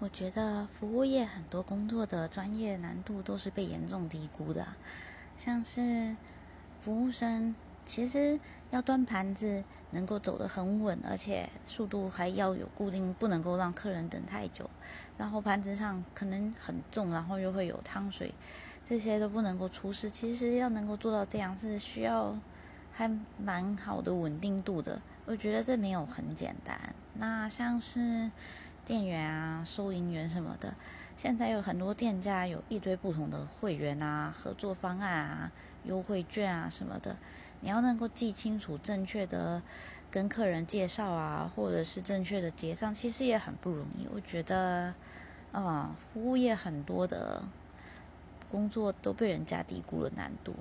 我觉得服务业很多工作的专业难度都是被严重低估的，像是服务生，其实要端盘子能够走得很稳，而且速度还要有固定，不能够让客人等太久。然后盘子上可能很重，然后又会有汤水，这些都不能够出事。其实要能够做到这样，是需要还蛮好的稳定度的。我觉得这没有很简单。那像是。店员啊，收银员什么的，现在有很多店家有一堆不同的会员啊、合作方案啊、优惠券啊什么的，你要能够记清楚、正确的跟客人介绍啊，或者是正确的结账，其实也很不容易。我觉得，啊，服务业很多的工作都被人家低估了难度。